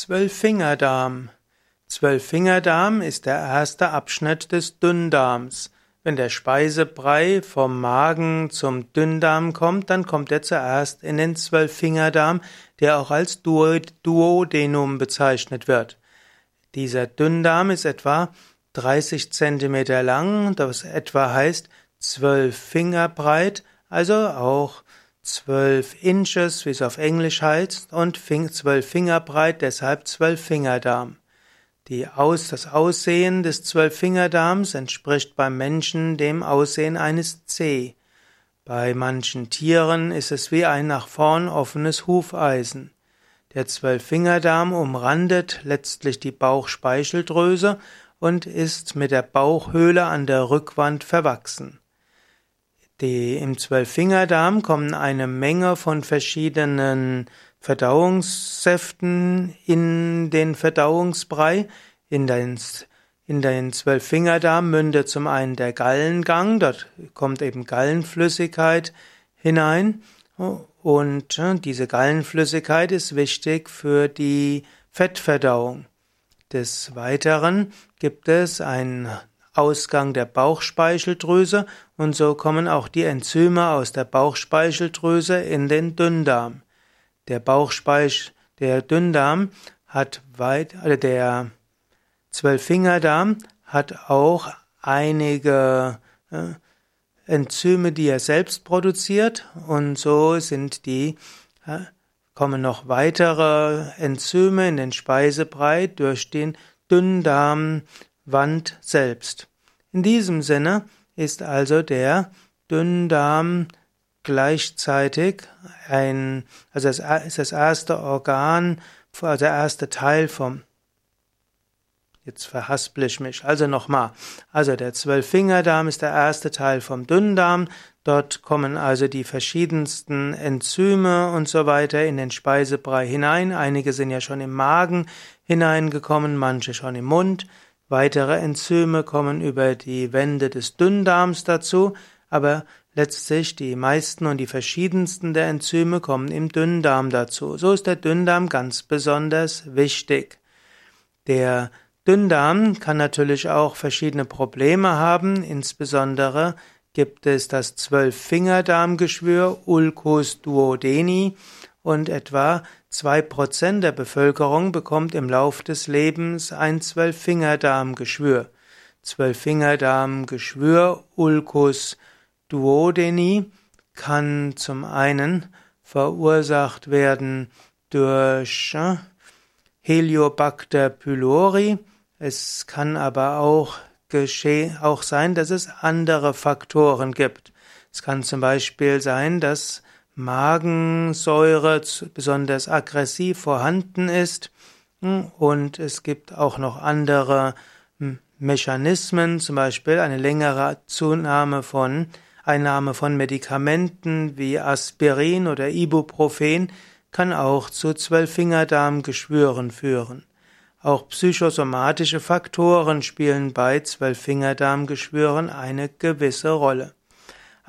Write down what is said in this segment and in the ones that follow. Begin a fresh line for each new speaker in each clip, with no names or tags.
Zwölffingerdarm. Zwölffingerdarm ist der erste Abschnitt des Dünndarms. Wenn der Speisebrei vom Magen zum Dünndarm kommt, dann kommt er zuerst in den Zwölffingerdarm, der auch als Duodenum bezeichnet wird. Dieser Dünndarm ist etwa 30 Zentimeter lang, das etwa heißt zwölf Finger breit, also auch zwölf Inches, wie es auf Englisch heißt, und zwölf Finger breit, deshalb zwölf Fingerdarm. Die Aus, das Aussehen des Zwölffingerdarms entspricht beim Menschen dem Aussehen eines C. Bei manchen Tieren ist es wie ein nach vorn offenes Hufeisen. Der Zwölffingerdarm umrandet letztlich die Bauchspeicheldrüse und ist mit der Bauchhöhle an der Rückwand verwachsen. Die, Im Zwölffingerdarm kommen eine Menge von verschiedenen Verdauungssäften in den Verdauungsbrei. In den, in den Zwölffingerdarm mündet zum einen der Gallengang, dort kommt eben Gallenflüssigkeit hinein und diese Gallenflüssigkeit ist wichtig für die Fettverdauung. Des Weiteren gibt es einen Ausgang der Bauchspeicheldrüse und so kommen auch die Enzyme aus der Bauchspeicheldrüse in den Dünndarm. Der Bauchspeich, der Dünndarm hat weit, also der Zwölffingerdarm hat auch einige äh, Enzyme, die er selbst produziert und so sind die äh, kommen noch weitere Enzyme in den Speisebrei durch den Dünndarm Wand selbst. In diesem Sinne ist also der Dünndarm gleichzeitig ein, also es ist das erste Organ, also der erste Teil vom Jetzt verhaspel ich mich. Also nochmal. Also der Zwölffingerdarm ist der erste Teil vom Dünndarm. Dort kommen also die verschiedensten Enzyme und so weiter in den Speisebrei hinein. Einige sind ja schon im Magen hineingekommen, manche schon im Mund. Weitere Enzyme kommen über die Wände des Dünndarms dazu, aber letztlich die meisten und die verschiedensten der Enzyme kommen im Dünndarm dazu. So ist der Dünndarm ganz besonders wichtig. Der Dünndarm kann natürlich auch verschiedene Probleme haben, insbesondere gibt es das Zwölffingerdarmgeschwür Ulcus duodeni und etwa Zwei Prozent der Bevölkerung bekommt im Lauf des Lebens ein Zwölffingerdarmgeschwür. Zwölffingerdarmgeschwür Ulcus duodeni kann zum einen verursacht werden durch äh, Heliobacter pylori. Es kann aber auch geschehen, auch sein, dass es andere Faktoren gibt. Es kann zum Beispiel sein, dass Magensäure besonders aggressiv vorhanden ist. Hm, und es gibt auch noch andere hm, Mechanismen, zum Beispiel eine längere Zunahme von Einnahme von Medikamenten wie Aspirin oder Ibuprofen kann auch zu Zwölffingerdarmgeschwüren führen. Auch psychosomatische Faktoren spielen bei Zwölffingerdarmgeschwüren eine gewisse Rolle.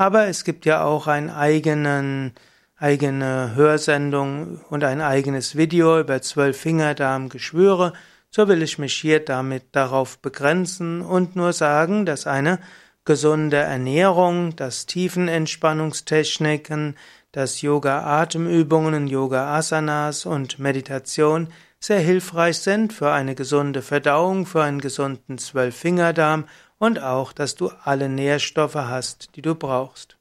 Aber es gibt ja auch einen eigenen, eigene Hörsendung und ein eigenes Video über zwölf Fingerdarmgeschwüre. So will ich mich hier damit darauf begrenzen und nur sagen, dass eine gesunde Ernährung, dass Tiefenentspannungstechniken, dass Yoga-Atemübungen, Yoga-Asanas und Meditation sehr hilfreich sind für eine gesunde Verdauung, für einen gesunden Zwölffingerdarm und auch, dass du alle Nährstoffe hast, die du brauchst.